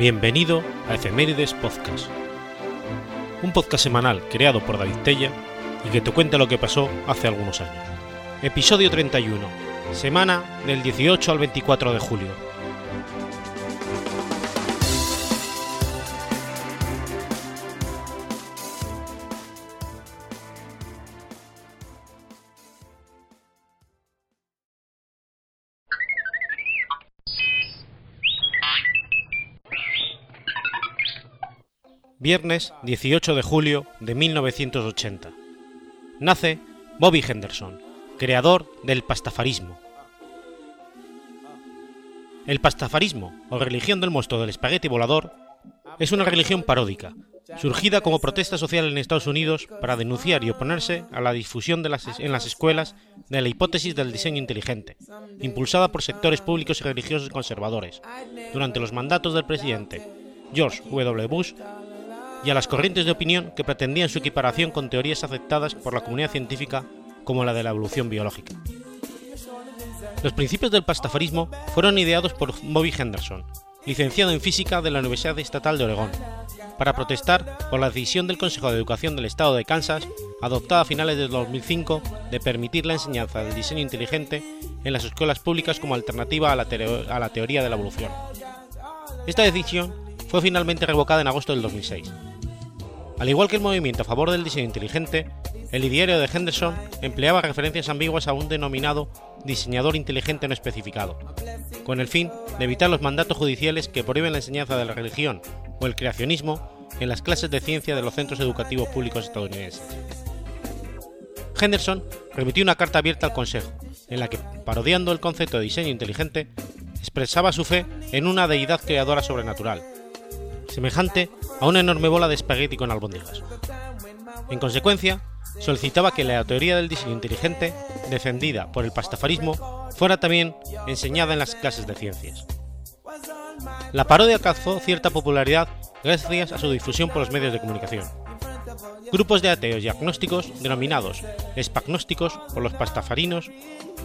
Bienvenido a Efemérides Podcast, un podcast semanal creado por David Tella y que te cuenta lo que pasó hace algunos años. Episodio 31, semana del 18 al 24 de julio, Viernes 18 de julio de 1980. Nace Bobby Henderson, creador del pastafarismo. El pastafarismo, o religión del monstruo del espagueti volador, es una religión paródica, surgida como protesta social en Estados Unidos para denunciar y oponerse a la difusión de las, en las escuelas de la hipótesis del diseño inteligente, impulsada por sectores públicos y religiosos conservadores, durante los mandatos del presidente George W. Bush y a las corrientes de opinión que pretendían su equiparación con teorías aceptadas por la comunidad científica como la de la evolución biológica. Los principios del pastafarismo fueron ideados por Bobby Henderson, licenciado en física de la Universidad Estatal de Oregón, para protestar por la decisión del Consejo de Educación del Estado de Kansas, adoptada a finales de 2005, de permitir la enseñanza del diseño inteligente en las escuelas públicas como alternativa a la, a la teoría de la evolución. Esta decisión fue finalmente revocada en agosto del 2006. Al igual que el movimiento a favor del diseño inteligente, el ideario de Henderson empleaba referencias ambiguas a un denominado diseñador inteligente no especificado, con el fin de evitar los mandatos judiciales que prohíben la enseñanza de la religión o el creacionismo en las clases de ciencia de los centros educativos públicos estadounidenses. Henderson remitió una carta abierta al Consejo, en la que, parodiando el concepto de diseño inteligente, expresaba su fe en una deidad creadora sobrenatural, semejante a una enorme bola de espagueti con albóndigas. En consecuencia, solicitaba que la teoría del diseño inteligente, defendida por el pastafarismo, fuera también enseñada en las clases de ciencias. La parodia alcanzó cierta popularidad gracias a su difusión por los medios de comunicación. Grupos de ateos y agnósticos, denominados espagnósticos por los pastafarinos,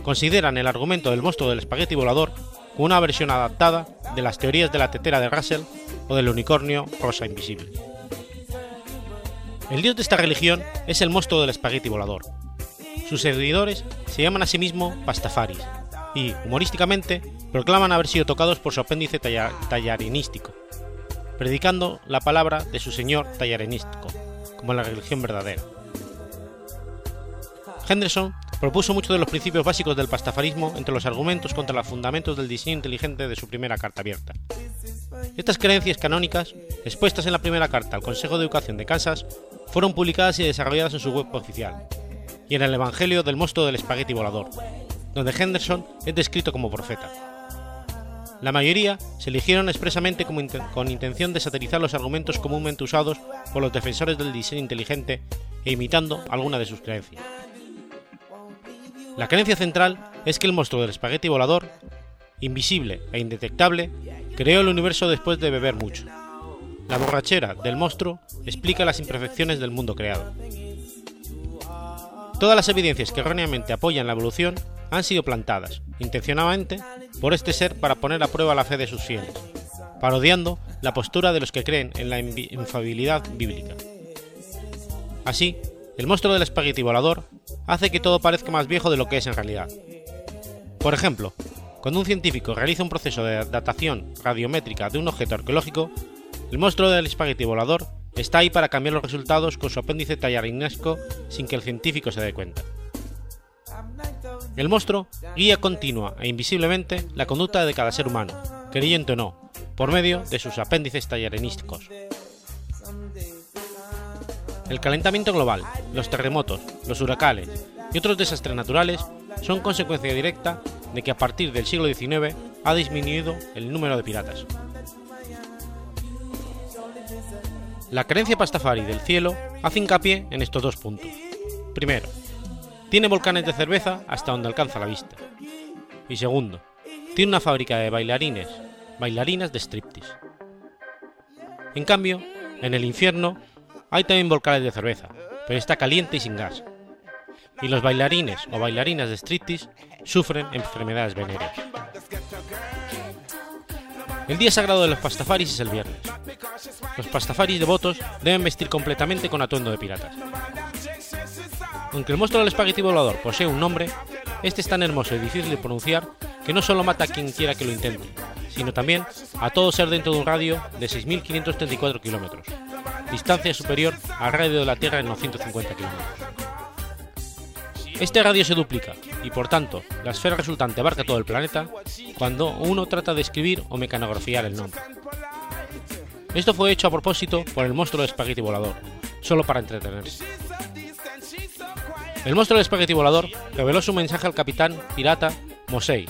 consideran el argumento del monstruo del espagueti volador una versión adaptada de las teorías de la tetera de Russell o del unicornio rosa invisible. El dios de esta religión es el monstruo del espagueti volador. Sus seguidores se llaman a sí mismos pastafaris y, humorísticamente, proclaman haber sido tocados por su apéndice tallarinístico, predicando la palabra de su señor tallarinístico, como la religión verdadera. Henderson propuso muchos de los principios básicos del pastafarismo entre los argumentos contra los fundamentos del diseño inteligente de su primera carta abierta. Estas creencias canónicas, expuestas en la primera carta al Consejo de Educación de Kansas, fueron publicadas y desarrolladas en su web oficial, y en el Evangelio del monstruo del espagueti volador, donde Henderson es descrito como profeta. La mayoría se eligieron expresamente con intención de satirizar los argumentos comúnmente usados por los defensores del diseño inteligente e imitando alguna de sus creencias. La creencia central es que el monstruo del espagueti volador, invisible e indetectable, creó el universo después de beber mucho. La borrachera del monstruo explica las imperfecciones del mundo creado. Todas las evidencias que erróneamente apoyan la evolución han sido plantadas, intencionadamente, por este ser para poner a prueba la fe de sus fieles, parodiando la postura de los que creen en la infabilidad bíblica. Así, el monstruo del espagueti volador hace que todo parezca más viejo de lo que es en realidad. Por ejemplo, cuando un científico realiza un proceso de datación radiométrica de un objeto arqueológico, el monstruo del espagueti volador está ahí para cambiar los resultados con su apéndice tallarinesco sin que el científico se dé cuenta. El monstruo guía continua e invisiblemente la conducta de cada ser humano, creyente o no, por medio de sus apéndices tallarinísticos. El calentamiento global, los terremotos, los huracanes y otros desastres naturales son consecuencia directa de que a partir del siglo XIX ha disminuido el número de piratas. La creencia pastafari del cielo hace hincapié en estos dos puntos. Primero, tiene volcanes de cerveza hasta donde alcanza la vista. Y segundo, tiene una fábrica de bailarines, bailarinas de striptease. En cambio, en el infierno hay también volcanes de cerveza, pero está caliente y sin gas. Y los bailarines o bailarinas de striptease sufren enfermedades venéreas. El día sagrado de los pastafaris es el viernes. Los pastafaris devotos deben vestir completamente con atuendo de piratas. Aunque el monstruo del espagueti volador posee un nombre, este es tan hermoso y difícil de pronunciar que no solo mata a quien quiera que lo intente, sino también a todo ser dentro de un radio de 6.534 kilómetros, distancia superior al radio de la Tierra en 950 kilómetros. Este radio se duplica, y por tanto, la esfera resultante abarca todo el planeta cuando uno trata de escribir o mecanografiar el nombre. Esto fue hecho a propósito por el monstruo de espagueti volador, solo para entretenerse. El monstruo del espagueti volador reveló su mensaje al capitán pirata Mosey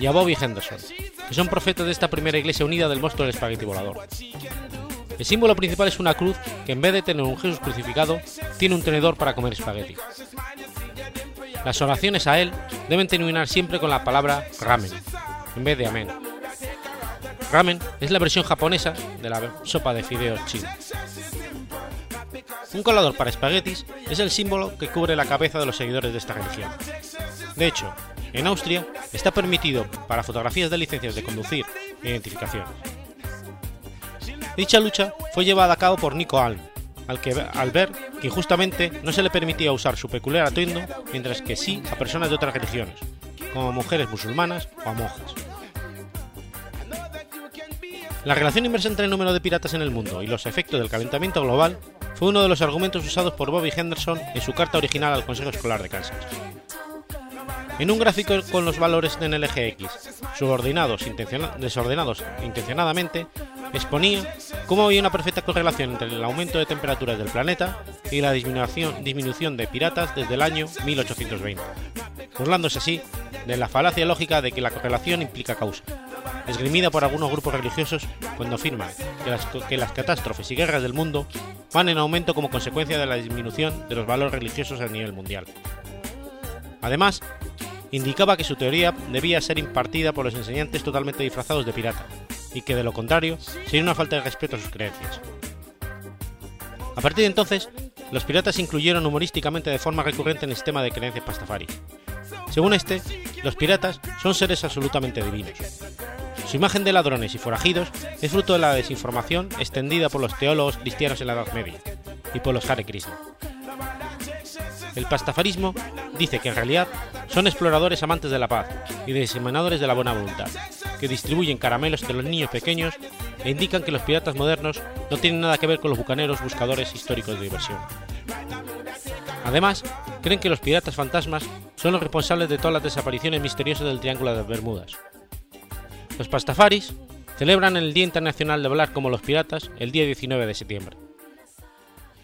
y a Bobby Henderson, que son profetas de esta primera iglesia unida del monstruo del espagueti volador. El símbolo principal es una cruz que en vez de tener un Jesús crucificado, tiene un tenedor para comer espagueti. Las oraciones a él deben terminar siempre con la palabra ramen, en vez de amén. Ramen es la versión japonesa de la sopa de fideos china. Un colador para espaguetis es el símbolo que cubre la cabeza de los seguidores de esta religión. De hecho, en Austria está permitido para fotografías de licencias de conducir e identificación. Dicha lucha fue llevada a cabo por Nico Alm, al, que, al ver que injustamente no se le permitía usar su peculiar atuendo, mientras que sí a personas de otras religiones, como mujeres musulmanas o a monjas. La relación inversa entre el número de piratas en el mundo y los efectos del calentamiento global fue uno de los argumentos usados por Bobby Henderson en su carta original al Consejo Escolar de Kansas. En un gráfico con los valores en el eje X, subordinados desordenados intencionadamente, exponía cómo había una perfecta correlación entre el aumento de temperaturas del planeta y la disminución, disminución de piratas desde el año 1820, burlándose así de la falacia lógica de que la correlación implica causa, esgrimida por algunos grupos religiosos cuando afirman que las, que las catástrofes y guerras del mundo van en aumento como consecuencia de la disminución de los valores religiosos a nivel mundial. Además, indicaba que su teoría debía ser impartida por los enseñantes totalmente disfrazados de pirata, y que de lo contrario sería una falta de respeto a sus creencias. A partir de entonces, los piratas se incluyeron humorísticamente de forma recurrente en el sistema de creencias pastafari. Según este, los piratas son seres absolutamente divinos. Su imagen de ladrones y forajidos es fruto de la desinformación extendida por los teólogos cristianos en la Edad Media y por los Hare Krishna. El pastafarismo dice que en realidad son exploradores amantes de la paz y diseminadores de la buena voluntad, que distribuyen caramelos entre los niños pequeños e indican que los piratas modernos no tienen nada que ver con los bucaneros buscadores históricos de diversión. Además, creen que los piratas fantasmas son los responsables de todas las desapariciones misteriosas del Triángulo de las Bermudas. Los pastafaris celebran el Día Internacional de Hablar como los Piratas el día 19 de septiembre.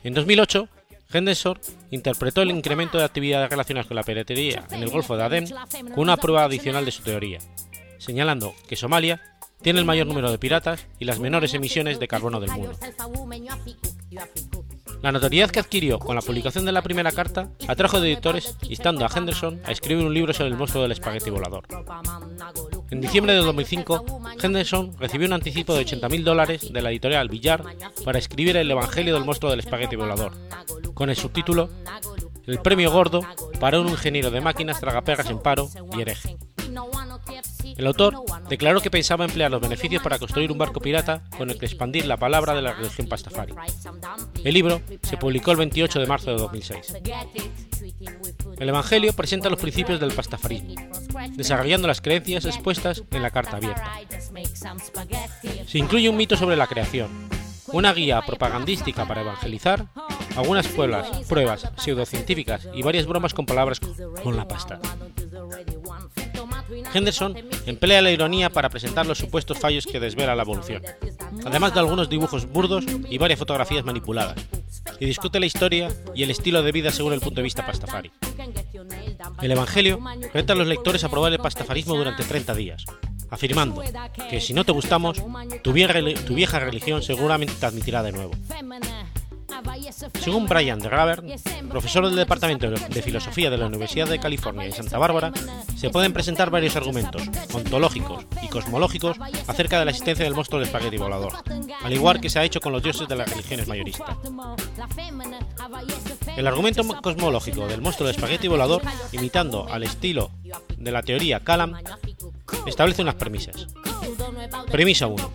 En 2008, Henderson interpretó el incremento de actividades relacionadas con la piratería en el Golfo de Adén con una prueba adicional de su teoría, señalando que Somalia tiene el mayor número de piratas y las menores emisiones de carbono del mundo. La notoriedad que adquirió con la publicación de la primera carta atrajo de editores instando a Henderson a escribir un libro sobre el monstruo del espagueti volador. En diciembre de 2005, Henderson recibió un anticipo de 80.000 dólares de la editorial Villar para escribir el Evangelio del monstruo del espagueti volador, con el subtítulo El premio gordo para un ingeniero de máquinas tragaperras en paro y hereje. El autor declaró que pensaba emplear los beneficios para construir un barco pirata con el que expandir la palabra de la religión pastafari. El libro se publicó el 28 de marzo de 2006. El Evangelio presenta los principios del pastafarismo, desarrollando las creencias expuestas en la carta abierta. Se incluye un mito sobre la creación, una guía propagandística para evangelizar, algunas pruebas, pruebas pseudocientíficas y varias bromas con palabras con la pasta. Henderson emplea la ironía para presentar los supuestos fallos que desvela la evolución, además de algunos dibujos burdos y varias fotografías manipuladas, y discute la historia y el estilo de vida según el punto de vista pastafari. El Evangelio reta a los lectores a probar el pastafarismo durante 30 días, afirmando que si no te gustamos, tu vieja, religión seguramente te admitirá de nuevo. Según Brian de Graver, profesor del Departamento de Filosofía de la Universidad de California en Santa Bárbara, se pueden presentar varios argumentos, ontológicos y cosmológicos, acerca de la existencia del monstruo del espagueti volador, al igual que se ha hecho con los dioses de las religiones mayoristas. El argumento cosmológico del monstruo del espagueti volador, imitando al estilo de la teoría Kalam, establece unas premisas. Premisa 1.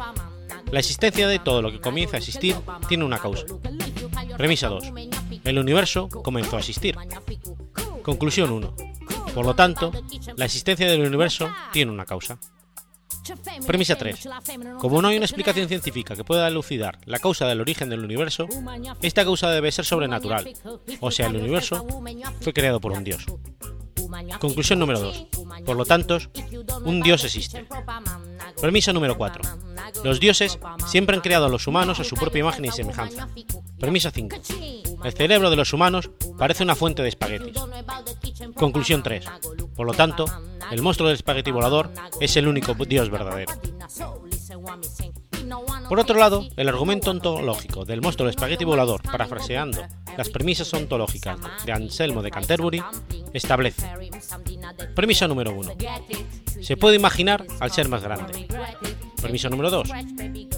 La existencia de todo lo que comienza a existir tiene una causa. Premisa 2. El universo comenzó a existir. Conclusión 1. Por lo tanto, la existencia del universo tiene una causa. Premisa 3. Como no hay una explicación científica que pueda elucidar la causa del origen del universo, esta causa debe ser sobrenatural, o sea, el universo fue creado por un dios. Conclusión número 2. Por lo tanto, un dios existe. Premisa número 4. Los dioses siempre han creado a los humanos a su propia imagen y semejanza. Premisa 5. El cerebro de los humanos parece una fuente de espaguetis. Conclusión 3. Por lo tanto, el monstruo del espagueti volador es el único dios verdadero. Por otro lado, el argumento ontológico del monstruo del espagueti volador, parafraseando las premisas ontológicas de Anselmo de Canterbury, establece. Premisa número 1. Se puede imaginar al ser más grande. Premisa número 2.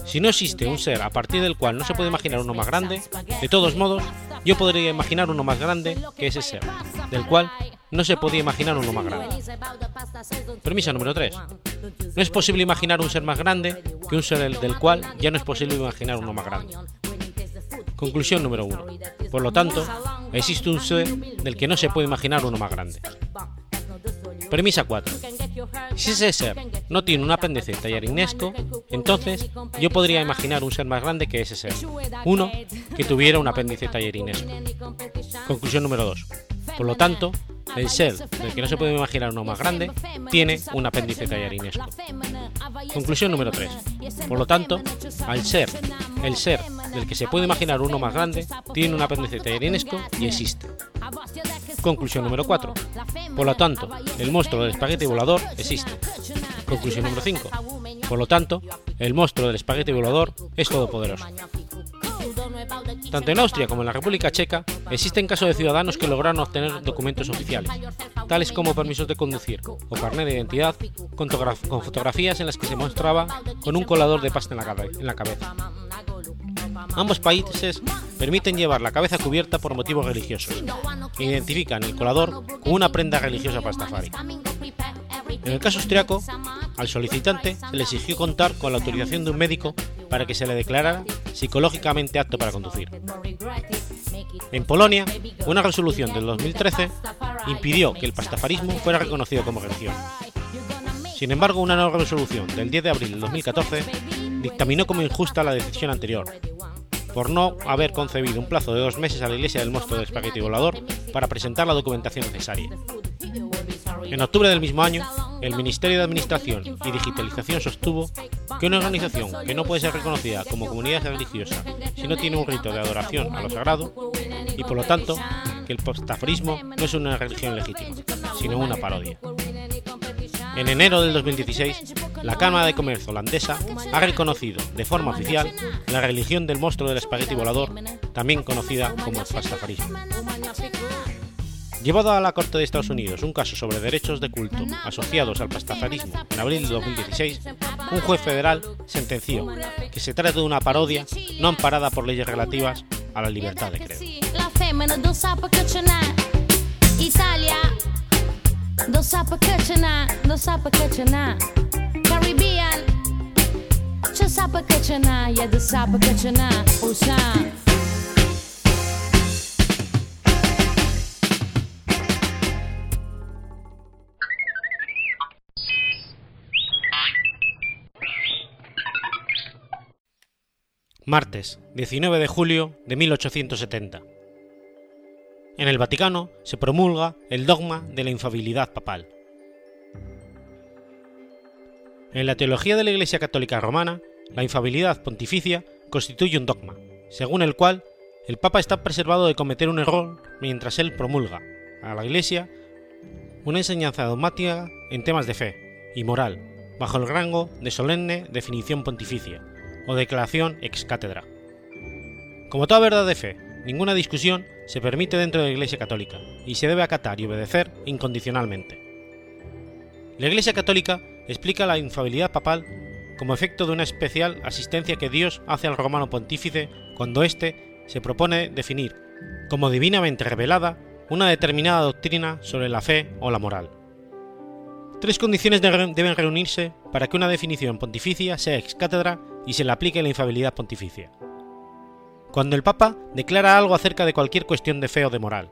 Si no existe un ser a partir del cual no se puede imaginar uno más grande, de todos modos, yo podría imaginar uno más grande que ese ser, del cual no se podía imaginar uno más grande. Premisa número 3. No es posible imaginar un ser más grande que un ser del cual ya no es posible imaginar uno más grande. Conclusión número 1. Por lo tanto, existe un ser del que no se puede imaginar uno más grande. Premisa 4. Si ese ser no tiene un apéndice tallarinesco, entonces yo podría imaginar un ser más grande que ese ser, uno que tuviera un apéndice tallarinesco. Conclusión número 2. Por lo tanto, el ser del que no se puede imaginar uno más grande tiene un apéndice tallarinesco. Conclusión número 3. Por lo tanto, al ser, el ser del que se puede imaginar uno más grande tiene un apéndice tallarinesco y existe. Conclusión número 4. Por lo tanto, el monstruo del espagueti volador existe. Conclusión número 5. Por lo tanto, el monstruo del espagueti volador es todopoderoso. Tanto en Austria como en la República Checa existen casos de ciudadanos que lograron obtener documentos oficiales, tales como permisos de conducir o carnet de identidad con fotografías en las que se mostraba con un colador de pasta en la cabeza. Ambos países permiten llevar la cabeza cubierta por motivos religiosos e identifican el colador como una prenda religiosa pastafari. En el caso austriaco, al solicitante le exigió contar con la autorización de un médico para que se le declarara psicológicamente apto para conducir. En Polonia, una resolución del 2013 impidió que el pastafarismo fuera reconocido como religión. Sin embargo, una nueva resolución del 10 de abril del 2014 dictaminó como injusta la decisión anterior, por no haber concebido un plazo de dos meses a la Iglesia del Monstruo del Espagueti Volador para presentar la documentación necesaria. En octubre del mismo año, el Ministerio de Administración y Digitalización sostuvo que una organización que no puede ser reconocida como comunidad religiosa si no tiene un rito de adoración a lo sagrado, y por lo tanto que el postaforismo no es una religión legítima, sino una parodia. En enero del 2016, la Cámara de Comercio holandesa ha reconocido de forma oficial la religión del monstruo del espagueti volador, también conocida como el pastafarismo. Llevado a la Corte de Estados Unidos un caso sobre derechos de culto asociados al pastafarismo en abril de 2016, un juez federal sentenció que se trata de una parodia no amparada por leyes relativas a la libertad de credo. Martes, 19 de julio de 1870. En el Vaticano se promulga el dogma de la infabilidad papal. En la teología de la Iglesia Católica Romana, la infabilidad pontificia constituye un dogma, según el cual el Papa está preservado de cometer un error mientras él promulga a la Iglesia una enseñanza dogmática en temas de fe y moral, bajo el rango de solemne definición pontificia o declaración ex cátedra. Como toda verdad de fe, ninguna discusión se permite dentro de la Iglesia Católica y se debe acatar y obedecer incondicionalmente. La Iglesia Católica explica la infabilidad papal como efecto de una especial asistencia que Dios hace al romano pontífice cuando éste se propone definir, como divinamente revelada, una determinada doctrina sobre la fe o la moral. Tres condiciones deben reunirse para que una definición pontificia sea ex cátedra y se le aplique la infabilidad pontificia. Cuando el Papa declara algo acerca de cualquier cuestión de fe o de moral.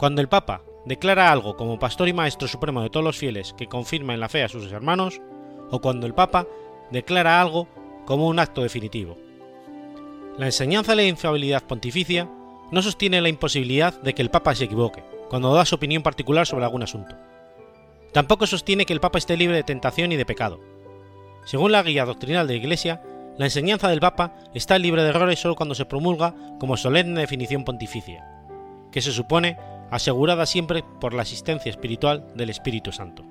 Cuando el Papa declara algo como pastor y maestro supremo de todos los fieles que confirma en la fe a sus hermanos, o cuando el Papa declara algo como un acto definitivo. La enseñanza de la infabilidad pontificia no sostiene la imposibilidad de que el Papa se equivoque cuando da su opinión particular sobre algún asunto. Tampoco sostiene que el Papa esté libre de tentación y de pecado. Según la guía doctrinal de la Iglesia, la enseñanza del Papa está libre de errores solo cuando se promulga como solemne definición pontificia, que se supone asegurada siempre por la asistencia espiritual del Espíritu Santo.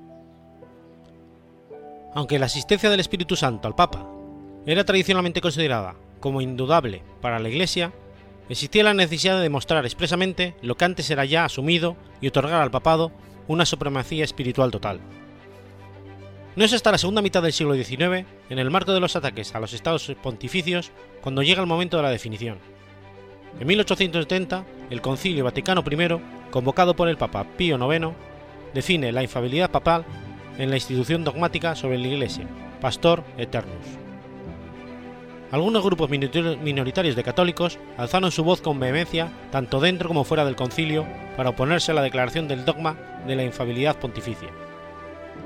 Aunque la asistencia del Espíritu Santo al Papa era tradicionalmente considerada como indudable para la Iglesia, existía la necesidad de demostrar expresamente lo que antes era ya asumido y otorgar al papado una supremacía espiritual total. No es hasta la segunda mitad del siglo XIX, en el marco de los ataques a los estados pontificios, cuando llega el momento de la definición. En 1870, el Concilio Vaticano I, convocado por el Papa Pío IX, define la infabilidad papal en la institución dogmática sobre la Iglesia, Pastor Eternus. Algunos grupos minoritarios de católicos alzaron su voz con vehemencia tanto dentro como fuera del concilio para oponerse a la declaración del dogma de la infabilidad pontificia.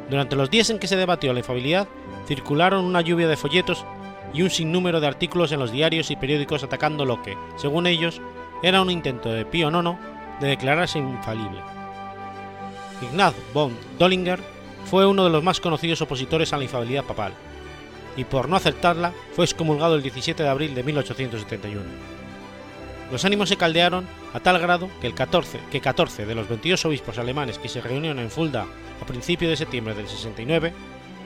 Durante los días en que se debatió la infabilidad, circularon una lluvia de folletos y un sinnúmero de artículos en los diarios y periódicos atacando lo que, según ellos, era un intento de Pío IX de declararse infalible. Ignaz von Dollinger fue uno de los más conocidos opositores a la infabilidad papal, y por no aceptarla fue excomulgado el 17 de abril de 1871. Los ánimos se caldearon a tal grado que, el 14, que 14 de los 22 obispos alemanes que se reunieron en Fulda a principios de septiembre del 69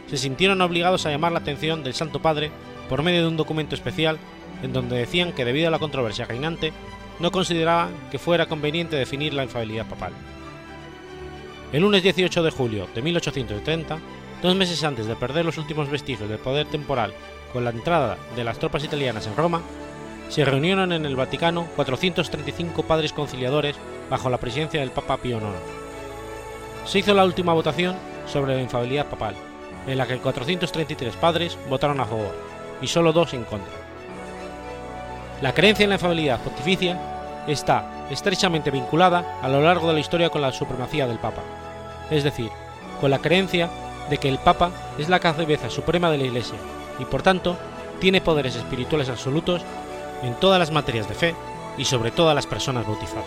se sintieron obligados a llamar la atención del Santo Padre por medio de un documento especial en donde decían que debido a la controversia reinante no consideraban que fuera conveniente definir la infalibilidad papal. El lunes 18 de julio de 1870 dos meses antes de perder los últimos vestigios del poder temporal con la entrada de las tropas italianas en Roma, se reunieron en el Vaticano 435 padres conciliadores bajo la presidencia del Papa Pío IX. Se hizo la última votación sobre la infabilidad papal, en la que 433 padres votaron a favor y solo dos en contra. La creencia en la infabilidad pontificia está estrechamente vinculada a lo largo de la historia con la supremacía del Papa, es decir, con la creencia de que el Papa es la cabeza suprema de la Iglesia y por tanto tiene poderes espirituales absolutos en todas las materias de fe y sobre todas las personas bautizadas.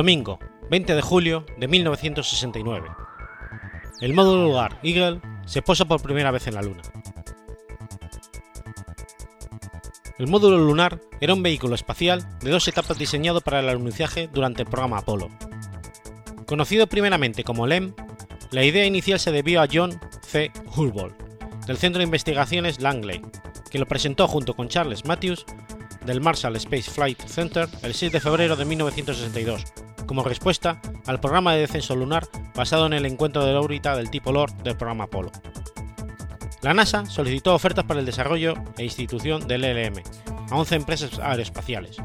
Domingo, 20 de julio de 1969. El módulo lugar Eagle se posa por primera vez en la Luna. El módulo lunar era un vehículo espacial de dos etapas diseñado para el alunizaje durante el programa Apolo. Conocido primeramente como LEM, la idea inicial se debió a John C. Hulbol, del Centro de Investigaciones Langley, que lo presentó junto con Charles Matthews del Marshall Space Flight Center el 6 de febrero de 1962, como respuesta al programa de descenso lunar basado en el encuentro de la órbita del tipo LOR del programa Apollo. La NASA solicitó ofertas para el desarrollo e institución del LM a 11 empresas aeroespaciales,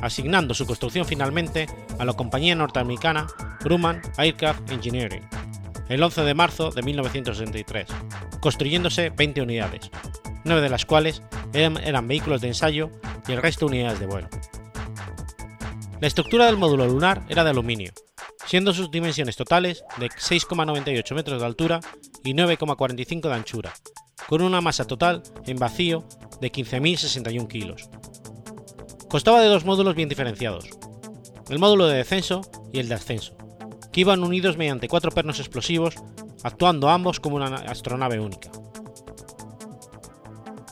asignando su construcción finalmente a la compañía norteamericana Grumman Aircraft Engineering, el 11 de marzo de 1963, construyéndose 20 unidades, 9 de las cuales eran, vehículos de ensayo y el resto unidades de vuelo. La estructura del módulo lunar era de aluminio, siendo sus dimensiones totales de 6,98 metros de altura y 9,45 de anchura, con una masa total en vacío de 15.061 kilos. Costaba de dos módulos bien diferenciados, el módulo de descenso y el de ascenso, que iban unidos mediante cuatro pernos explosivos, actuando ambos como una astronave única.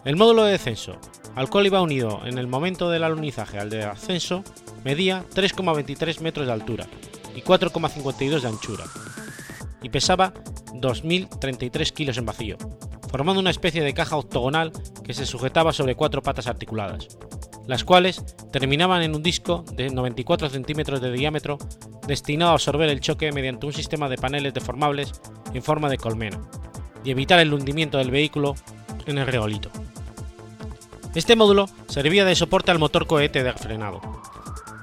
El módulo de descenso, al cual iba unido en el momento del alunizaje al de ascenso, medía 3,23 metros de altura y 4,52 de anchura, y pesaba 2.033 kilos en vacío, formando una especie de caja octogonal que se sujetaba sobre cuatro patas articuladas, las cuales terminaban en un disco de 94 centímetros de diámetro destinado a absorber el choque mediante un sistema de paneles deformables en forma de colmena y evitar el hundimiento del vehículo en el reolito. Este módulo servía de soporte al motor cohete de frenado.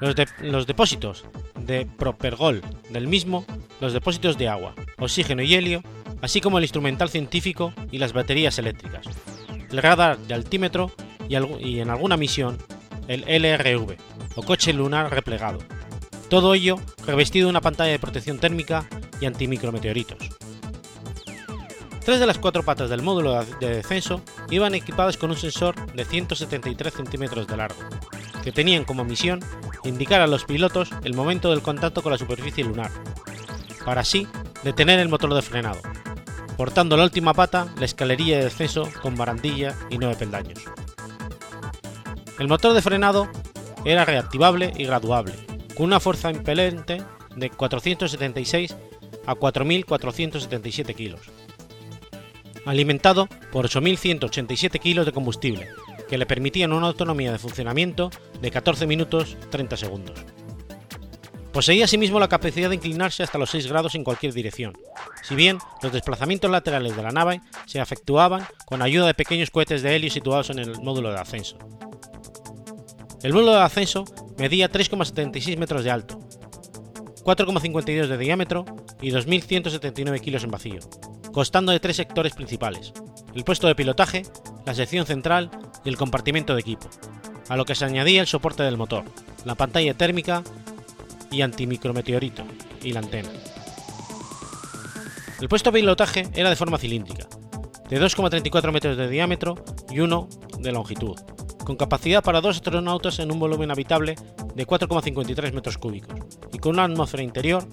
Los, depósitos de propergol del mismo, los depósitos de agua, oxígeno y helio, así como el instrumental científico y las baterías eléctricas, el radar de altímetro y, en alguna misión el LRV, o coche lunar replegado. Todo ello revestido de una pantalla de protección térmica y antimicrometeoritos. Tres de las cuatro patas del módulo de descenso iban equipadas con un sensor de 173 centímetros de largo, que tenían como misión indicar a los pilotos el momento del contacto con la superficie lunar, para así detener el motor de frenado, portando la última pata la escalerilla de descenso con barandilla y nueve peldaños. El motor de frenado era reactivable y graduable, con una fuerza impelente de 476 a 4.477 kilos, alimentado por 8.187 kilos de combustible, que le permitían una autonomía de funcionamiento de 14 minutos 30 segundos. Poseía asimismo la capacidad de inclinarse hasta los 6 grados en cualquier dirección, si bien los desplazamientos laterales de la nave se efectuaban con ayuda de pequeños cohetes de helio situados en el módulo de ascenso. El módulo de ascenso medía 3,76 metros de alto, 4,52 de diámetro y 2.179 kilos en vacío, constando de tres sectores principales, el puesto de pilotaje, la sección central y el compartimento de equipo, a lo que se añadía el soporte del motor, la pantalla térmica y antimicrometeorito y la antena. El puesto de pilotaje era de forma cilíndrica, de 2,34 metros de diámetro y 1 de longitud, con capacidad para dos astronautas en un volumen habitable de 4,53 metros cúbicos y con una atmósfera interior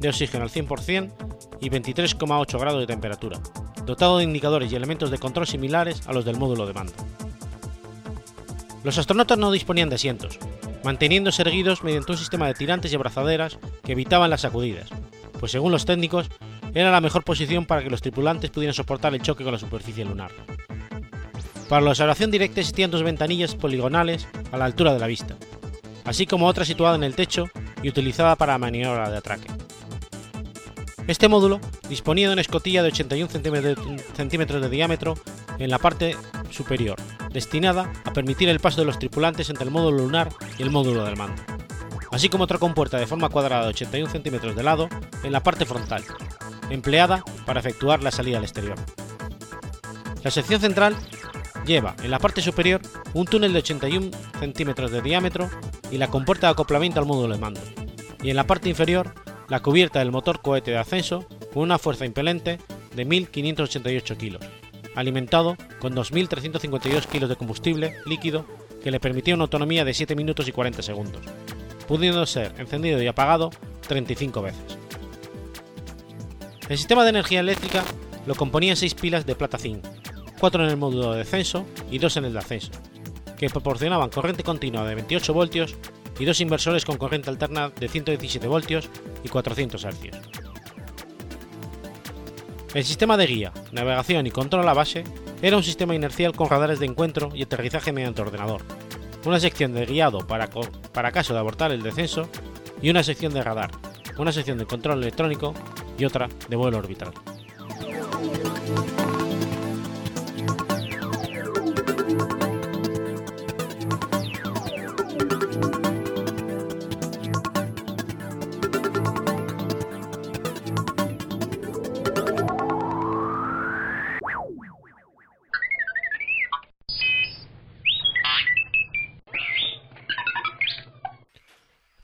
de oxígeno al 100% y 23,8 grados de temperatura, dotado de indicadores y elementos de control similares a los del módulo de mando. Los astronautas no disponían de asientos, manteniéndose erguidos mediante un sistema de tirantes y abrazaderas que evitaban las sacudidas, pues según los técnicos era la mejor posición para que los tripulantes pudieran soportar el choque con la superficie lunar. Para la observación directa existían dos ventanillas poligonales a la altura de la vista, así como otra situada en el techo y utilizada para maniobra de atraque. Este módulo disponía de una escotilla de 81 centímetros de diámetro en la parte superior, destinada a permitir el paso de los tripulantes entre el módulo lunar y el módulo del mando, así como otra compuerta de forma cuadrada de 81 centímetros de lado en la parte frontal, empleada para efectuar la salida al exterior. La sección central Lleva en la parte superior un túnel de 81 centímetros de diámetro y la compuerta de acoplamiento al módulo de mando, y en la parte inferior la cubierta del motor cohete de ascenso con una fuerza impelente de 1.588 kilos, alimentado con 2.352 kilos de combustible líquido que le permitía una autonomía de 7 minutos y 40 segundos, pudiendo ser encendido y apagado 35 veces. El sistema de energía eléctrica lo componían 6 pilas de plata zinc, 4 en el módulo de descenso y 2 en el de ascenso, que proporcionaban corriente continua de 28 voltios y dos inversores con corriente alterna de 117 voltios y 400 Hz. El sistema de guía, navegación y control a la base era un sistema inercial con radares de encuentro y aterrizaje mediante ordenador, una sección de guiado para, para caso de abortar el descenso y una sección de radar, una sección de control electrónico y otra de vuelo orbital.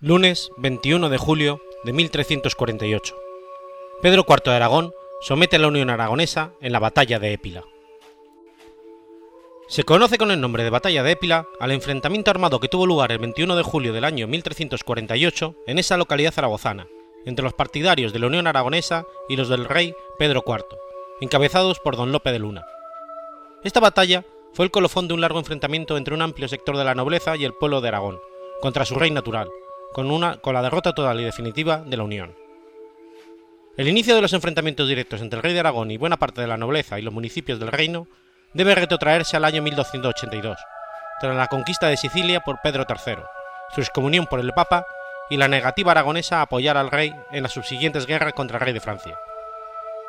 Lunes 21 de julio de 1348. Pedro IV de Aragón somete a la Unión Aragonesa en la batalla de Épila. Se conoce con el nombre de Batalla de Épila al enfrentamiento armado que tuvo lugar el 21 de julio del año 1348 en esa localidad zaragozana, entre los partidarios de la Unión Aragonesa y los del rey Pedro IV, encabezados por don Lope de Luna. Esta batalla fue el colofón de un largo enfrentamiento entre un amplio sector de la nobleza y el pueblo de Aragón, contra su rey natural, con, la derrota total y definitiva de la Unión. El inicio de los enfrentamientos directos entre el rey de Aragón y buena parte de la nobleza y los municipios del reino debe retrotraerse al año 1282, tras la conquista de Sicilia por Pedro III, su excomunión por el Papa y la negativa aragonesa a apoyar al rey en las subsiguientes guerras contra el rey de Francia.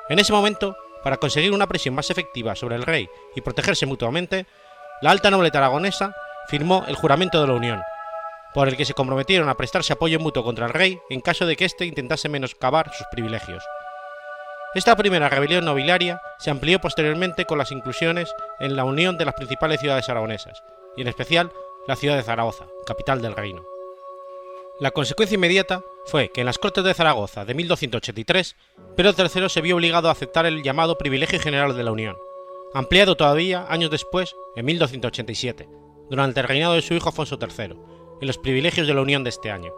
En ese momento, para conseguir una presión más efectiva sobre el rey y protegerse mutuamente, la alta nobleza aragonesa firmó el juramento de la Unión, por el que se comprometieron a prestarse apoyo mutuo contra el rey en caso de que éste intentase menoscabar sus privilegios. Esta primera rebelión nobiliaria se amplió posteriormente con las inclusiones en la unión de las principales ciudades aragonesas, y en especial la ciudad de Zaragoza, capital del reino. La consecuencia inmediata fue que en las Cortes de Zaragoza de 1283, Pedro III se vio obligado a aceptar el llamado privilegio general de la Unión, ampliado todavía años después, en 1287, durante el reinado de su hijo Afonso III, en los privilegios de la Unión de este año.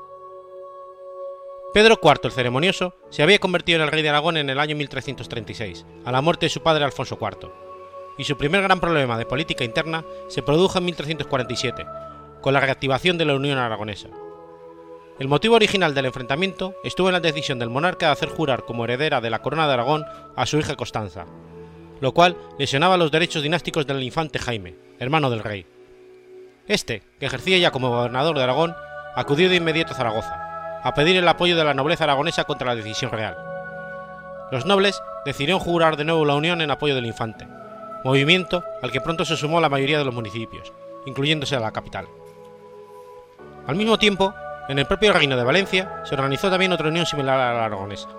Pedro IV el Ceremonioso se había convertido en el rey de Aragón en el año 1336, a la muerte de su padre Alfonso IV, y su primer gran problema de política interna se produjo en 1347, con la reactivación de la Unión Aragonesa. El motivo original del enfrentamiento estuvo en la decisión del monarca de hacer jurar como heredera de la corona de Aragón a su hija Constanza, lo cual lesionaba los derechos dinásticos del infante Jaime, hermano del rey. Este, que ejercía ya como gobernador de Aragón, acudió de inmediato a Zaragoza, a pedir el apoyo de la nobleza aragonesa contra la decisión real. Los nobles decidieron jurar de nuevo la unión en apoyo del infante, movimiento al que pronto se sumó la mayoría de los municipios, incluyéndose a la capital. Al mismo tiempo, en el propio reino de Valencia se organizó también otra unión similar a la aragonesa.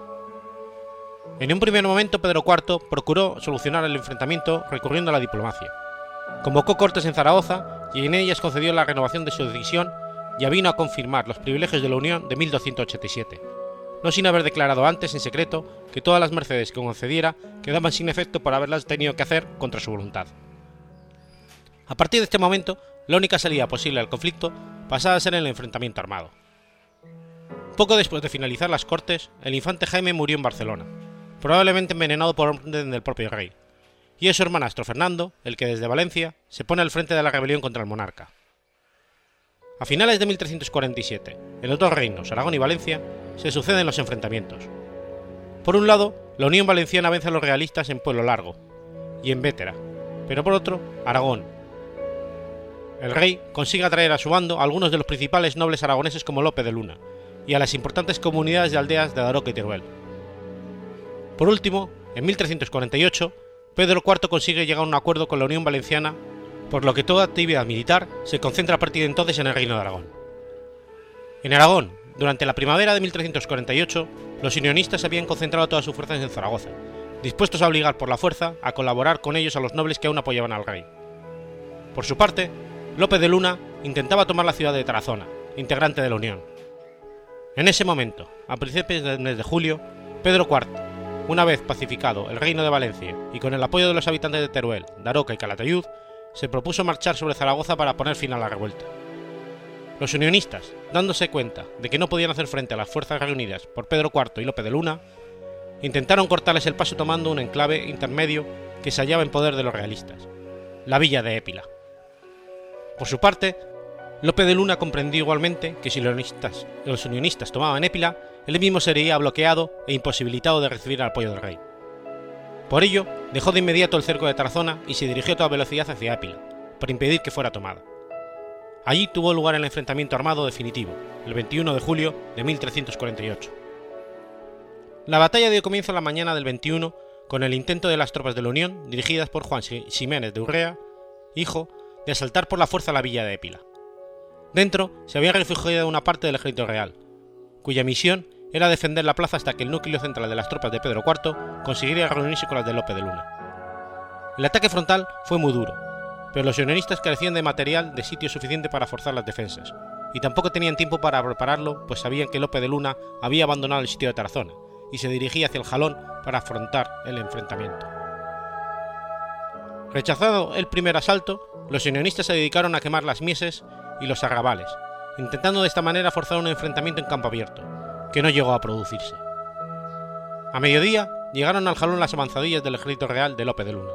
En un primer momento Pedro IV procuró solucionar el enfrentamiento recurriendo a la diplomacia. Convocó cortes en Zaragoza y en ellas concedió la renovación de su decisión y vino a confirmar los privilegios de la Unión de 1287, no sin haber declarado antes en secreto que todas las mercedes que concediera quedaban sin efecto por haberlas tenido que hacer contra su voluntad. A partir de este momento, la única salida posible al conflicto pasaba a ser el enfrentamiento armado. Poco después de finalizar las cortes, el infante Jaime murió en Barcelona, probablemente envenenado por orden del propio rey, y es su hermanastro Fernando el que desde Valencia se pone al frente de la rebelión contra el monarca. A finales de 1347, en los dos reinos, Aragón y Valencia, se suceden los enfrentamientos. Por un lado, la Unión Valenciana vence a los realistas en Pueblo Largo y en Vétera, pero por otro, Aragón. El rey consigue atraer a su bando a algunos de los principales nobles aragoneses como Lope de Luna y a las importantes comunidades de aldeas de Daroca y Teruel. Por último, en 1348, Pedro IV consigue llegar a un acuerdo con la Unión Valenciana por lo que toda actividad militar se concentra a partir de entonces en el Reino de Aragón. En Aragón, durante la primavera de 1348, los unionistas habían concentrado todas sus fuerzas en Zaragoza, dispuestos a obligar por la fuerza a colaborar con ellos a los nobles que aún apoyaban al rey. Por su parte, López de Luna intentaba tomar la ciudad de Tarazona, integrante de la Unión. En ese momento, a principios del mes de julio, Pedro IV, una vez pacificado el reino de Valencia y con el apoyo de los habitantes de Teruel, Daroca y Calatayud, se propuso marchar sobre Zaragoza para poner fin a la revuelta. Los unionistas, dándose cuenta de que no podían hacer frente a las fuerzas reunidas por Pedro IV y Lope de Luna, intentaron cortarles el paso tomando un enclave intermedio que se hallaba en poder de los realistas, la villa de Épila. Por su parte, Lope de Luna comprendió igualmente que si los unionistas, los unionistas tomaban Épila, él mismo sería bloqueado e imposibilitado de recibir el apoyo del rey. Por ello, dejó de inmediato el cerco de Tarazona y se dirigió a toda velocidad hacia Épila, para impedir que fuera tomada. Allí tuvo lugar el enfrentamiento armado definitivo, el 21 de julio de 1348. La batalla dio comienzo la mañana del 21 con el intento de las tropas de la Unión, dirigidas por Juan Ximénez de Urrea, hijo, de asaltar por la fuerza la villa de Épila. Dentro se había refugiado una parte del ejército real, cuya misión era defender la plaza hasta que el núcleo central de las tropas de Pedro IV consiguiera reunirse con las de Lope de Luna. El ataque frontal fue muy duro, pero los unionistas carecían de material de sitio suficiente para forzar las defensas, y tampoco tenían tiempo para prepararlo, pues sabían que Lope de Luna había abandonado el sitio de Tarazona y se dirigía hacia el Jalón para afrontar el enfrentamiento. Rechazado el primer asalto, los unionistas se dedicaron a quemar las mieses y los arrabales, intentando de esta manera forzar un enfrentamiento en campo abierto, que no llegó a producirse. A mediodía llegaron al jalón las avanzadillas del ejército real de Lope de Luna.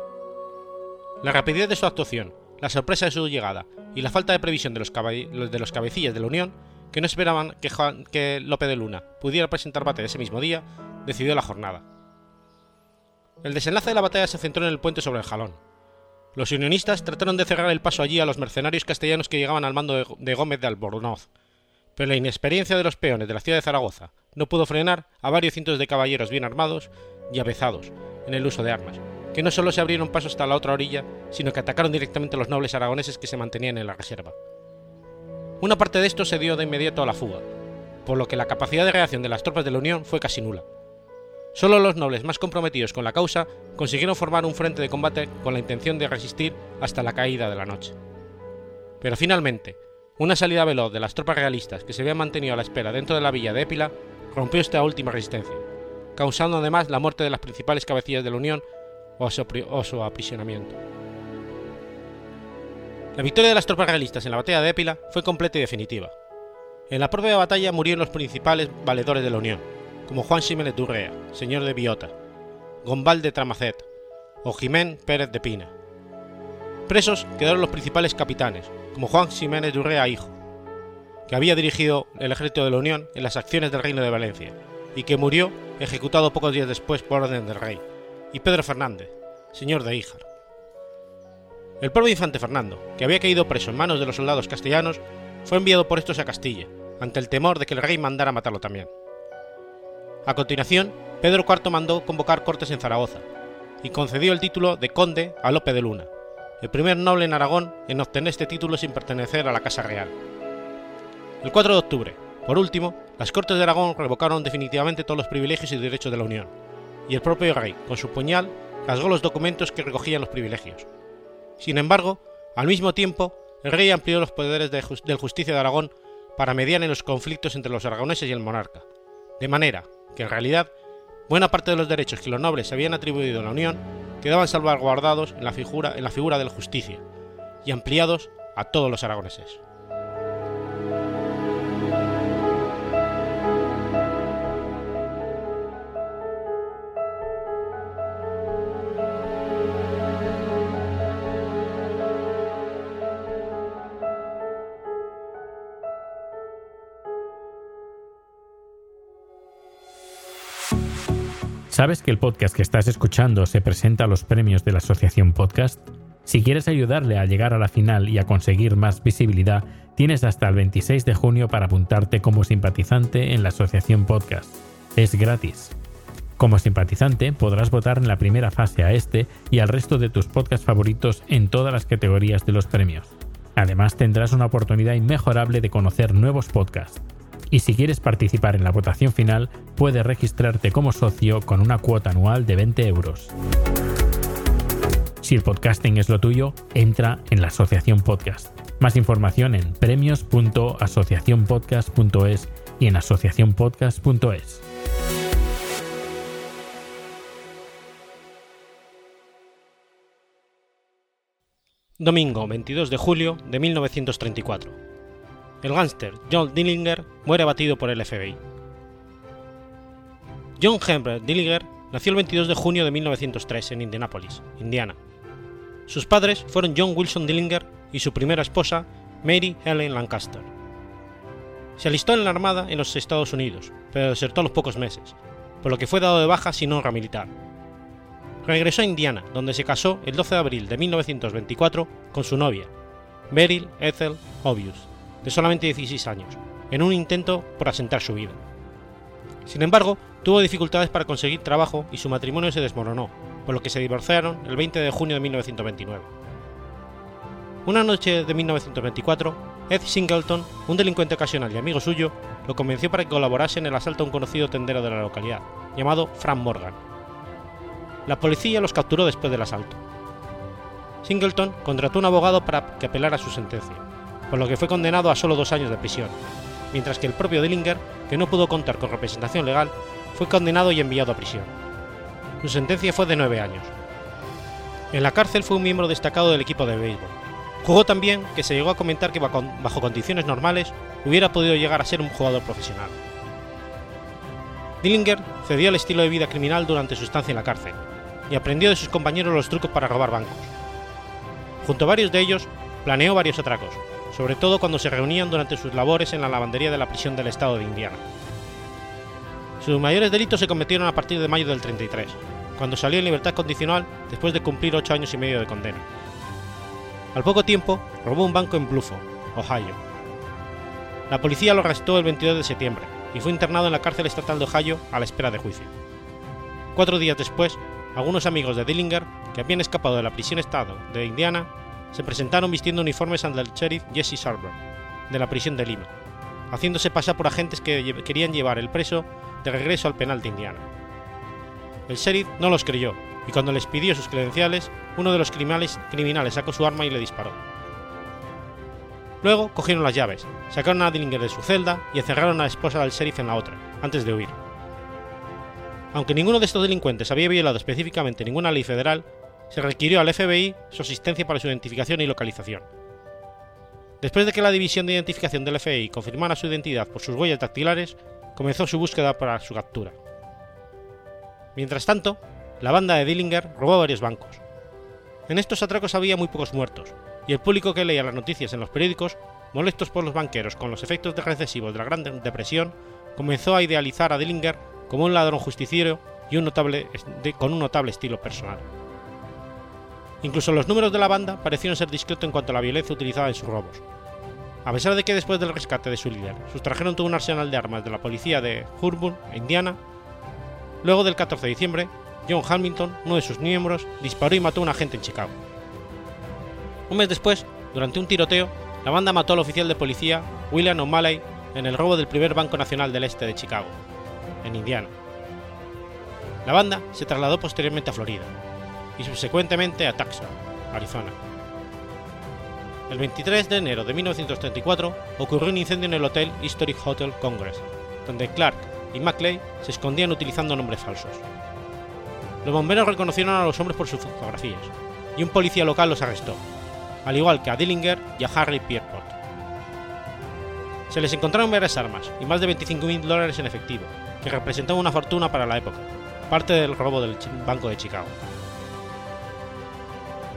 La rapidez de su actuación, la sorpresa de su llegada y la falta de previsión de los, cabecillas de la Unión, que no esperaban que, que Lope de Luna pudiera presentar batalla ese mismo día, decidió la jornada. El desenlace de la batalla se centró en el puente sobre el jalón. los unionistas trataron de cerrar el paso allí a los mercenarios castellanos que llegaban al mando de Gómez de Albornoz, pero la inexperiencia de los peones de la ciudad de Zaragoza no pudo frenar a varios cientos de caballeros bien armados y avezados en el uso de armas, que no solo se abrieron paso hasta la otra orilla, sino que atacaron directamente a los nobles aragoneses que se mantenían en la reserva. Una parte de esto se dio de inmediato a la fuga, por lo que la capacidad de reacción de las tropas de la Unión fue casi nula. Solo los nobles más comprometidos con la causa consiguieron formar un frente de combate con la intención de resistir hasta la caída de la noche. Pero finalmente, una salida veloz de las tropas realistas que se habían mantenido a la espera dentro de la villa de Épila rompió esta última resistencia, causando además la muerte de las principales cabecillas de la Unión o su, aprisionamiento. La victoria de las tropas realistas en la batalla de Épila fue completa y definitiva. En la propia batalla murieron los principales valedores de la Unión, como Juan Ximénez Durrea, señor de Biota, Gombal de Tramacet o Jimén Pérez de Pina. Presos quedaron los principales capitanes, como Juan Ximénez Durrea hijo, que había dirigido el ejército de la Unión en las acciones del Reino de Valencia, y que murió ejecutado pocos días después por orden del rey, y Pedro Fernández, señor de Híjar. El propio infante Fernando, que había caído preso en manos de los soldados castellanos, fue enviado por estos a Castilla, ante el temor de que el rey mandara matarlo también. A continuación, Pedro IV mandó convocar cortes en Zaragoza, y concedió el título de conde a Lope de Luna, el primer noble en Aragón en obtener este título sin pertenecer a la Casa Real. El 4 de octubre, por último, las Cortes de Aragón revocaron definitivamente todos los privilegios y derechos de la Unión, y el propio rey, con su puñal, rasgó los documentos que recogían los privilegios. Sin embargo, al mismo tiempo, el rey amplió los poderes del justicia de Aragón para mediar en los conflictos entre los aragoneses y el monarca, de manera que en realidad buena parte de los derechos que los nobles habían atribuido a la Unión quedaban salvaguardados en la figura, en la figura del justicia y ampliados a todos los aragoneses. ¿Sabes que el podcast que estás escuchando se presenta a los premios de la Asociación Podcast? Si quieres ayudarle a llegar a la final y a conseguir más visibilidad, tienes hasta el 26 de junio para apuntarte como simpatizante en la Asociación Podcast. Es gratis. Como simpatizante podrás votar en la primera fase a este y al resto de tus podcasts favoritos en todas las categorías de los premios. Además tendrás una oportunidad inmejorable de conocer nuevos podcasts y si quieres participar en la votación final, puedes registrarte como socio con una cuota anual de 20 euros. Si el podcasting es lo tuyo, entra en la Asociación Podcast. Más información en premios.asociacionpodcast.es y en asociacionpodcast.es. Domingo 22 de julio de 1934 el gángster John Dillinger muere abatido por el FBI. John Henry Dillinger nació el 22 de junio de 1903 en Indianapolis, Indiana. Sus padres fueron John Wilson Dillinger y su primera esposa, Mary Helen Lancaster. Se alistó en la Armada en los Estados Unidos, pero desertó a los pocos meses, por lo que fue dado de baja sin honra militar. Regresó a Indiana, donde se casó el 12 de abril de 1924 con su novia, Beryl Ethel Obvious de solamente 16 años, en un intento por asentar su vida. Sin embargo, tuvo dificultades para conseguir trabajo y su matrimonio se desmoronó, por lo que se divorciaron el 20 de junio de 1929. Una noche de 1924, Ed Singleton, un delincuente ocasional y amigo suyo, lo convenció para que colaborase en el asalto a un conocido tendero de la localidad, llamado Frank Morgan. La policía los capturó después del asalto. Singleton contrató un abogado para que apelara su sentencia, por lo que fue condenado a solo dos años de prisión, mientras que el propio Dillinger, que no pudo contar con representación legal, fue condenado y enviado a prisión. Su sentencia fue de nueve años. En la cárcel fue un miembro destacado del equipo de béisbol. Jugó tan bien que se llegó a comentar que bajo condiciones normales hubiera podido llegar a ser un jugador profesional. Dillinger cedió al estilo de vida criminal durante su estancia en la cárcel y aprendió de sus compañeros los trucos para robar bancos. Junto a varios de ellos, planeó varios atracos, sobre todo cuando se reunían durante sus labores en la lavandería de la prisión del estado de Indiana. Sus mayores delitos se cometieron a partir de mayo del 33, cuando salió en libertad condicional después de cumplir ocho años y medio de condena. Al poco tiempo, robó un banco en Blufford, Ohio. La policía lo arrestó el 22 de septiembre y fue internado en la cárcel estatal de Ohio a la espera de juicio. Cuatro días después, algunos amigos de Dillinger, que habían escapado de la prisión estado de Indiana, se presentaron vistiendo uniformes ante el sheriff Jesse Sarver, de la prisión de Lima, haciéndose pasar por agentes que querían llevar el preso de regreso al penal de Indiana. El sheriff no los creyó y cuando les pidió sus credenciales, uno de los criminales, criminales sacó su arma y le disparó. Luego cogieron las llaves, sacaron a Dillinger de su celda y encerraron a la esposa del sheriff en la otra, antes de huir. Aunque ninguno de estos delincuentes había violado específicamente ninguna ley federal, se requirió al FBI su asistencia para su identificación y localización. Después de que la División de Identificación del FBI confirmara su identidad por sus huellas dactilares, comenzó su búsqueda para su captura. Mientras tanto, la banda de Dillinger robó varios bancos. En estos atracos había muy pocos muertos, y el público que leía las noticias en los periódicos, molestos por los banqueros con los efectos recesivos de la Gran Depresión, comenzó a idealizar a Dillinger como un ladrón justiciero y un notable, con un notable estilo personal. Incluso los números de la banda parecieron ser discretos en cuanto a la violencia utilizada en sus robos. A pesar de que después del rescate de su líder sustrajeron todo un arsenal de armas de la policía de Hurburn, Indiana, luego del 14 de diciembre, John Hamilton, uno de sus miembros, disparó y mató a un agente en Chicago. Un mes después, durante un tiroteo, la banda mató al oficial de policía William O'Malley en el robo del primer Banco Nacional del Este de Chicago, en Indiana. La banda se trasladó posteriormente a Florida y subsecuentemente a Tucson, Arizona. El 23 de enero de 1934 ocurrió un incendio en el hotel Historic Hotel Congress, donde Clark y Maclay se escondían utilizando nombres falsos. Los bomberos reconocieron a los hombres por sus fotografías, y un policía local los arrestó, al igual que a Dillinger y a Harry Pierpont. Se les encontraron varias armas y más de 25.000 dólares en efectivo, que representaba una fortuna para la época, parte del robo del Banco de Chicago.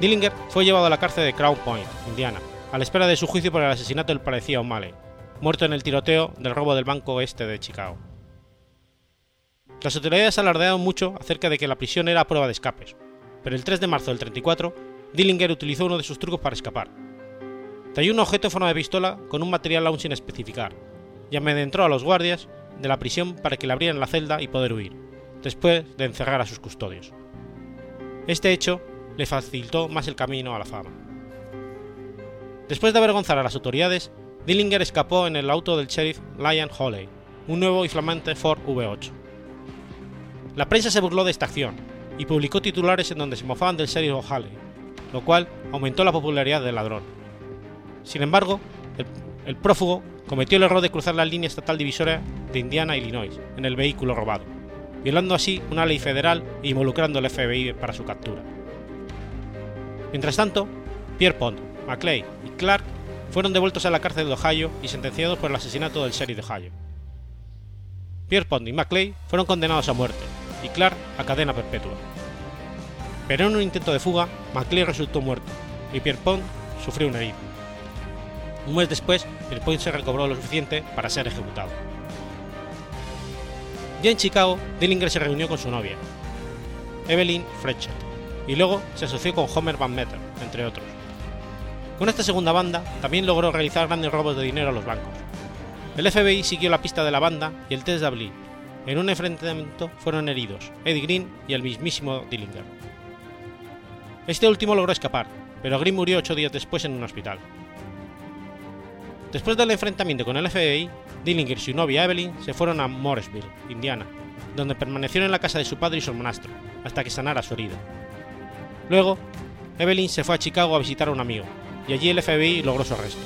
Dillinger fue llevado a la cárcel de Crown Point, Indiana, a la espera de su juicio por el asesinato del policía O'Malley, muerto en el tiroteo del robo del Banco Este de Chicago. Las autoridades alardearon mucho acerca de que la prisión era prueba de escapes, pero el 3 de marzo del 34, Dillinger utilizó uno de sus trucos para escapar. Talló un objeto en forma de pistola con un material aún sin especificar, y amedrentó a los guardias de la prisión para que le abrieran la celda y poder huir, después de encerrar a sus custodios. Este hecho le facilitó más el camino a la fama. Después de avergonzar a las autoridades, Dillinger escapó en el auto del sheriff Lion Holley, un nuevo y flamante Ford V8. La prensa se burló de esta acción y publicó titulares en donde se mofaban del sheriff O'Halley, lo cual aumentó la popularidad del ladrón. Sin embargo, el, el prófugo cometió el error de cruzar la línea estatal divisoria de Indiana-Illinois en el vehículo robado, violando así una ley federal e involucrando al FBI para su captura. Mientras tanto, Pierpont, McClay y Clark fueron devueltos a la cárcel de Ohio y sentenciados por el asesinato del sheriff de Ohio. Pierpont y McClay fueron condenados a muerte y Clark a cadena perpetua. Pero en un intento de fuga, McClay resultó muerto y Pierpont sufrió una herida. Un mes después, Pierpont se recobró lo suficiente para ser ejecutado. Ya en Chicago, Dillinger se reunió con su novia, Evelyn Fletcher, y luego se asoció con Homer Van Meter, entre otros. Con esta segunda banda también logró realizar grandes robos de dinero a los bancos. El FBI siguió la pista de la banda y el 3 de abril, en un enfrentamiento fueron heridos Eddie Green y el mismísimo Dillinger. Este último logró escapar, pero Green murió ocho días después en un hospital. Después del enfrentamiento con el FBI, Dillinger y su novia Evelyn se fueron a Morrisville, Indiana, donde permanecieron en la casa de su padre y su hermanastro, hasta que sanara su herida. Luego, Evelyn se fue a Chicago a visitar a un amigo, y allí el FBI logró su arresto.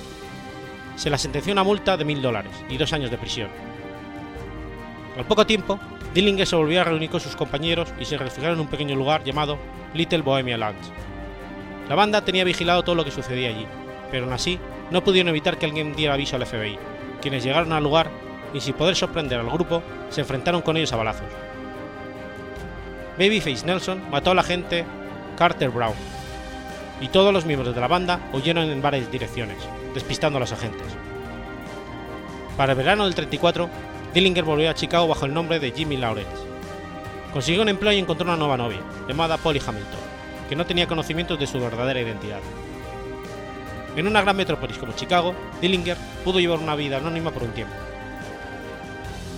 Se la sentenció una multa de mil dólares y dos años de prisión. Al poco tiempo, Dillinger se volvió a reunir con sus compañeros y se refugiaron en un pequeño lugar llamado Little Bohemia Lounge. La banda tenía vigilado todo lo que sucedía allí, pero aún así no pudieron evitar que alguien diera aviso al FBI, quienes llegaron al lugar y sin poder sorprender al grupo, se enfrentaron con ellos a balazos. Babyface Nelson mató a la gente Carter Brown, y todos los miembros de la banda huyeron en varias direcciones, despistando a los agentes. Para el verano del 34, Dillinger volvió a Chicago bajo el nombre de Jimmy Lawrence. Consiguió un empleo y encontró una nueva novia, llamada Polly Hamilton, que no tenía conocimientos de su verdadera identidad. En una gran metrópolis como Chicago, Dillinger pudo llevar una vida anónima por un tiempo.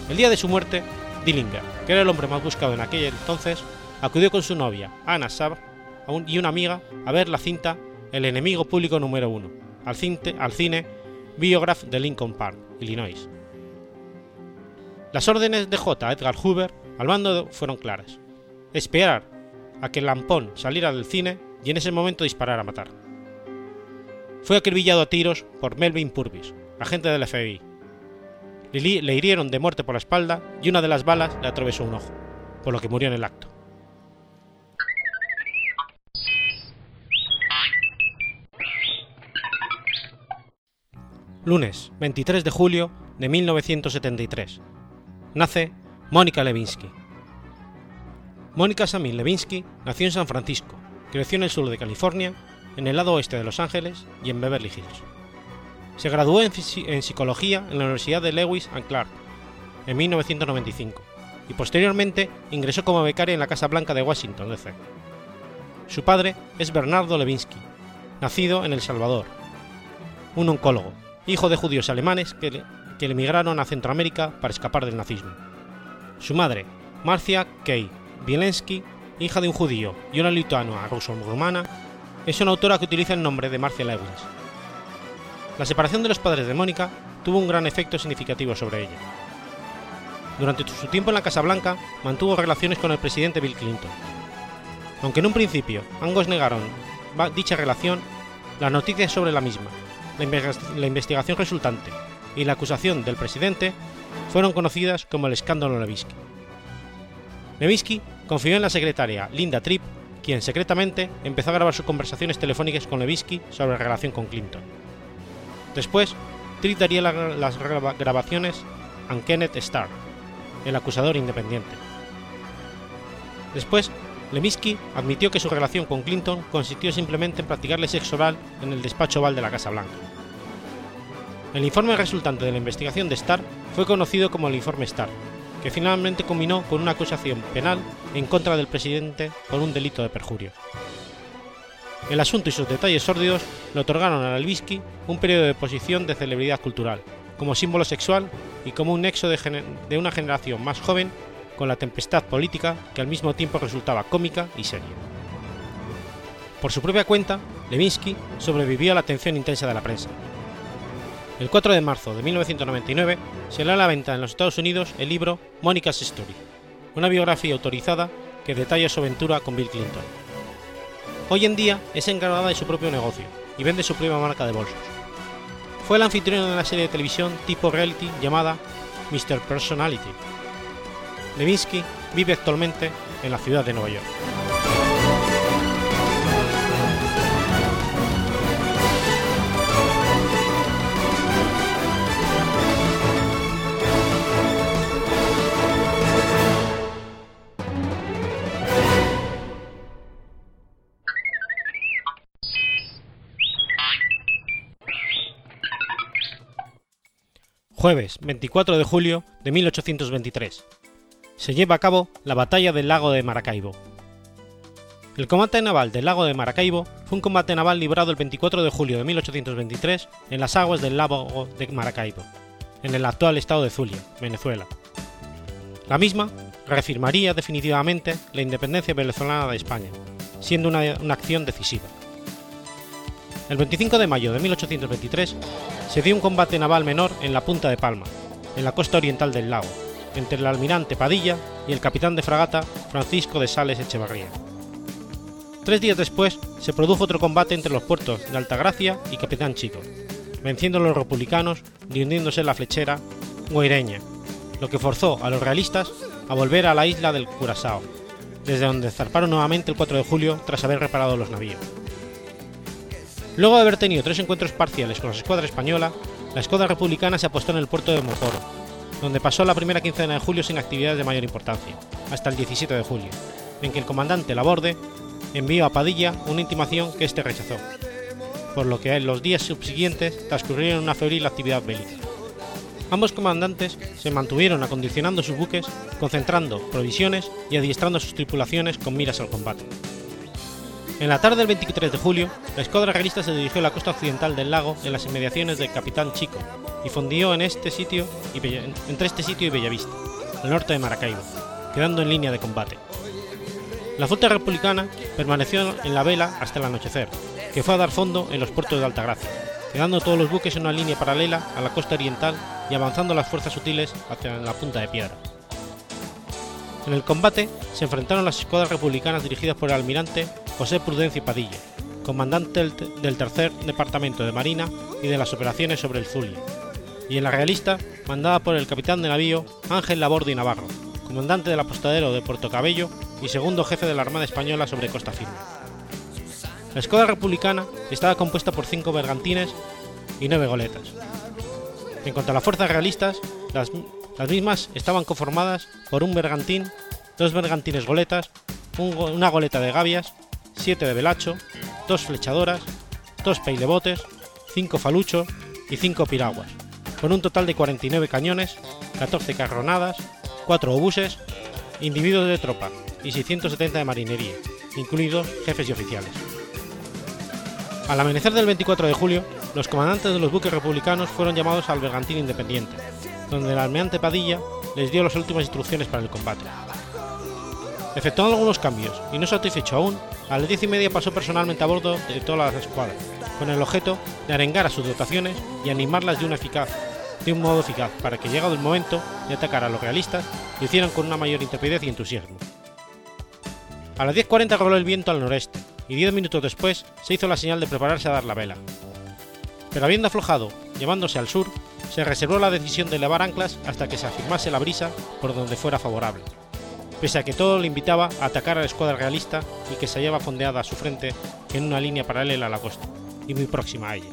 El día de su muerte, Dillinger, que era el hombre más buscado en aquel entonces, acudió con su novia, Anna Y una amiga a ver la cinta El enemigo público número uno, al, cine, al cine Biograph de Lincoln Park, Illinois. Las órdenes de J. Edgar Hoover al mando fueron claras. Esperar a que Lampón saliera del cine y en ese momento disparar a matar. Fue acribillado a tiros por Melvin Purvis, agente del FBI. Le hirieron de muerte por la espalda y una de las balas le atravesó un ojo, por lo que murió en el acto. Lunes, 23 de julio de 1973. Nace Mónica Levinsky. Mónica Samin Levinsky nació en San Francisco, creció en el sur de California, en el lado oeste de Los Ángeles y en Beverly Hills. Se graduó en, psicología en la Universidad de Lewis and Clark en 1995 y posteriormente ingresó como becaria en la Casa Blanca de Washington, D.C. Su padre es Bernardo Levinsky, nacido en El Salvador, un oncólogo, hijo de judíos alemanes que, emigraron a Centroamérica para escapar del nazismo. Su madre, Marcia Kay Bielensky, hija de un judío y una lituana ruso-rumana, es una autora que utiliza el nombre de Marcia Lewis. La separación de los padres de Mónica tuvo un gran efecto significativo sobre ella. Durante su tiempo en la Casa Blanca mantuvo relaciones con el presidente Bill Clinton. Aunque en un principio ambos negaron dicha relación, las noticias sobre la misma, la investigación resultante y la acusación del presidente fueron conocidas como el escándalo Levinsky. Levinsky confió en la secretaria Linda Tripp, quien secretamente empezó a grabar sus conversaciones telefónicas con Levinsky sobre la relación con Clinton. Después, Tripp daría la, las grabaciones a Kenneth Starr, el acusador independiente. Después, Levinsky admitió que su relación con Clinton consistió simplemente en practicarle sexo oral en el despacho oval de la Casa Blanca. El informe resultante de la investigación de Starr fue conocido como el informe Starr, que finalmente culminó con una acusación penal en contra del presidente por un delito de perjurio. El asunto y sus detalles sórdidos le otorgaron a Levinsky un periodo de posición de celebridad cultural, como símbolo sexual y como un nexo de una generación más joven con la tempestad política que al mismo tiempo resultaba cómica y seria. Por su propia cuenta, Levinsky sobrevivió a la atención intensa de la prensa. El 4 de marzo de 1999 se lee a la venta en los Estados Unidos el libro Monica's Story, una biografía autorizada que detalla su aventura con Bill Clinton. Hoy en día es encargada de su propio negocio y vende su propia marca de bolsos. Fue el anfitrión de una serie de televisión tipo reality llamada Mr. Personality. Levinsky vive actualmente en la ciudad de Nueva York. Jueves 24 de julio de 1823. Se lleva a cabo la Batalla del Lago de Maracaibo. El combate naval del Lago de Maracaibo fue un combate naval librado el 24 de julio de 1823 en las aguas del lago de Maracaibo, en el actual estado de Zulia, Venezuela. La misma reafirmaría definitivamente la independencia venezolana de España, siendo una, una acción decisiva. El 25 de mayo de 1823 se dio un combate naval menor en la punta de Palma, en la costa oriental del lago, entre el almirante Padilla y el capitán de fragata Francisco de Sales Echevarría. Tres días después se produjo otro combate entre los puertos de Altagracia y Capitán Chico, venciendo a los republicanos y hundiéndose la flechera guaireña, lo que forzó a los realistas a volver a la isla del Curazao, desde donde zarparon nuevamente el 4 de julio tras haber reparado los navíos. Luego de haber tenido tres encuentros parciales con la escuadra española, la escuadra republicana se apostó en el puerto de Mojoro, donde pasó la primera quincena de julio sin actividades de mayor importancia, hasta el 17 de julio, en que el comandante Laborde envió a Padilla una intimación que éste rechazó, por lo que en los días subsiguientes transcurrieron una febril actividad bélica. Ambos comandantes se mantuvieron acondicionando sus buques, concentrando provisiones y adiestrando sus tripulaciones con miras al combate. En la tarde del 23 de julio, la escuadra realista se dirigió a la costa occidental del lago en las inmediaciones del Capitán Chico y fondió en este sitio y entre este sitio y Bellavista, al norte de Maracaibo, quedando en línea de combate. La flota republicana permaneció en la vela hasta el anochecer, que fue a dar fondo en los puertos de Altagracia, quedando todos los buques en una línea paralela a la costa oriental y avanzando las fuerzas sutiles hacia la punta de piedra. En el combate se enfrentaron las escuadras republicanas dirigidas por el almirante José Prudencio Padilla, comandante del, tercer departamento de Marina y de las operaciones sobre el Zulia, y en la realista mandada por el capitán de navío Ángel Labordi Navarro, comandante del apostadero de Puerto Cabello y segundo jefe de la Armada Española sobre Costa Firme. La escuadra republicana estaba compuesta por cinco bergantines y nueve goletas. En cuanto a las fuerzas realistas, las las mismas estaban conformadas por un bergantín, dos bergantines goletas, una goleta de gavias, siete de velacho, dos flechadoras, dos peilebotes, cinco faluchos y cinco piraguas, con un total de 49 cañones, 14 carronadas, 4 obuses, individuos de tropa y 670 de marinería, incluidos jefes y oficiales. Al amanecer del 24 de julio, los comandantes de los buques republicanos fueron llamados al bergantín independiente, donde el almirante Padilla les dio las últimas instrucciones para el combate. Efectuando algunos cambios y no satisfecho aún, a las diez y media pasó personalmente a bordo de todas las escuadras, con el objeto de arengar a sus dotaciones y animarlas de, una eficaz, de un modo eficaz para que, llegado el momento de atacar a los realistas, lo hicieran con una mayor intrepidez y entusiasmo. A las 10.40 roló el viento al noreste, y diez minutos después se hizo la señal de prepararse a dar la vela. Pero habiendo aflojado, llevándose al sur, se reservó la decisión de elevar anclas hasta que se afirmase la brisa por donde fuera favorable, pese a que todo le invitaba a atacar a la escuadra realista y que se hallaba fondeada a su frente en una línea paralela a la costa, y muy próxima a ella.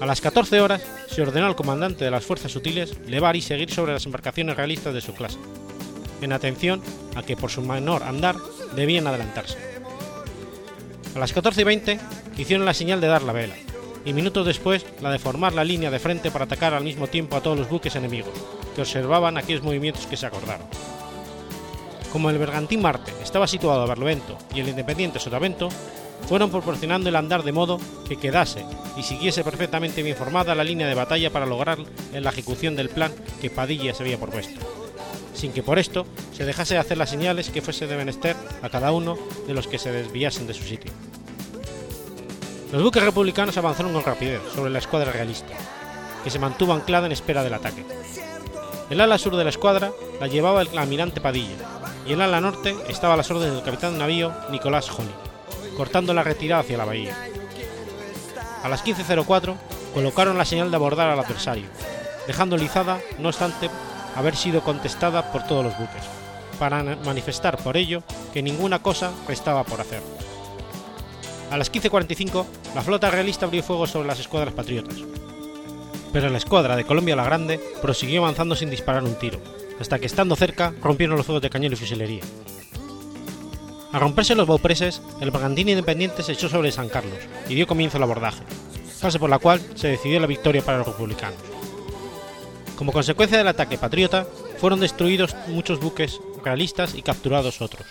A las 14 horas se ordenó al comandante de las fuerzas sutiles levar y seguir sobre las embarcaciones realistas de su clase, en atención a que por su menor andar debían adelantarse. A las 14 y 20 hicieron la señal de dar la vela, y minutos después la de formar la línea de frente para atacar al mismo tiempo a todos los buques enemigos, que observaban aquellos movimientos que se acordaron. Como el bergantín Marte estaba situado a Barlovento y el Independiente Sotavento, fueron proporcionando el andar de modo que quedase y siguiese perfectamente bien formada la línea de batalla para lograr la ejecución del plan que Padilla se había propuesto, sin que por esto se dejase de hacer las señales que fuese de menester a cada uno de los que se desviasen de su sitio. Los buques republicanos avanzaron con rapidez sobre la escuadra realista, que se mantuvo anclada en espera del ataque. El ala sur de la escuadra la llevaba el almirante Padilla, y el ala norte estaba a las órdenes del capitán de navío Nicolás Holly, cortando la retirada hacia la bahía. A las 15.04 colocaron la señal de abordar al adversario, dejando lizada, no obstante, haber sido contestada por todos los buques, para manifestar por ello que ninguna cosa restaba por hacer. A las 15.45, la flota realista abrió fuego sobre las escuadras patriotas. Pero la escuadra de Colombia la Grande prosiguió avanzando sin disparar un tiro, hasta que estando cerca rompieron los fuegos de cañón y fusilería. Al romperse los baupreses, el Bragantín Independiente se echó sobre San Carlos y dio comienzo al abordaje, fase por la cual se decidió la victoria para los republicanos. Como consecuencia del ataque patriota, fueron destruidos muchos buques realistas y capturados otros.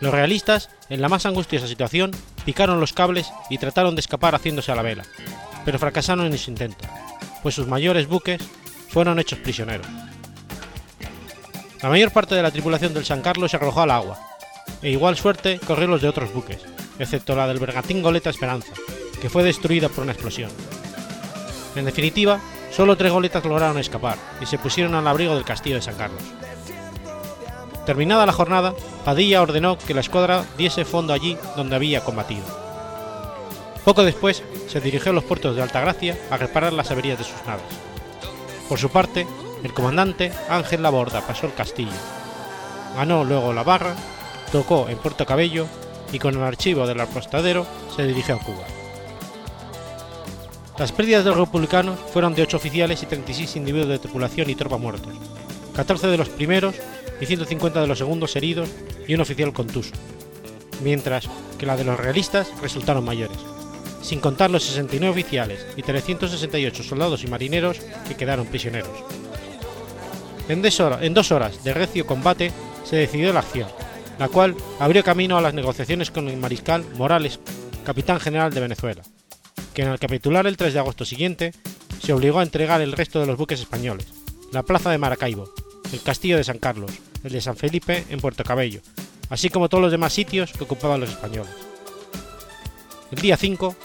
Los realistas, en la más angustiosa situación, picaron los cables y trataron de escapar haciéndose a la vela, pero fracasaron en su intento, pues sus mayores buques fueron hechos prisioneros. La mayor parte de la tripulación del San Carlos se arrojó al agua, e igual suerte corrió los de otros buques, excepto la del bergantín Goleta Esperanza, que fue destruida por una explosión. En definitiva, solo tres goletas lograron escapar y se pusieron al abrigo del castillo de San Carlos. Terminada la jornada, Padilla ordenó que la escuadra diese fondo allí donde había combatido. Poco después se dirigió a los puertos de Altagracia a reparar las averías de sus naves. Por su parte, el comandante Ángel Laborda pasó el castillo, ganó luego la barra, tocó en Puerto Cabello y con el archivo del apostadero se dirigió a Cuba. Las pérdidas de los republicanos fueron de 8 oficiales y 36 individuos de tripulación y tropa muertos, 14 de los primeros y 150 de los segundos heridos y un oficial contuso, mientras que la de los realistas resultaron mayores, sin contar los 69 oficiales y 368 soldados y marineros que quedaron prisioneros. En, dos horas de recio combate se decidió la acción, la cual abrió camino a las negociaciones con el mariscal Morales, capitán general de Venezuela, que en el capitular el 3 de agosto siguiente se obligó a entregar el resto de los buques españoles, la plaza de Maracaibo, el castillo de San Carlos, el de San Felipe en Puerto Cabello, así como todos los demás sitios que ocupaban los españoles. El día 5,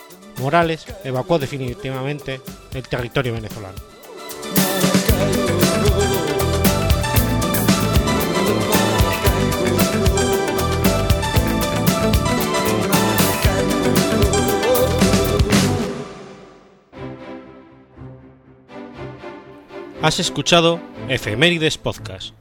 Morales evacuó definitivamente el territorio venezolano. Has escuchado Efemérides Podcast.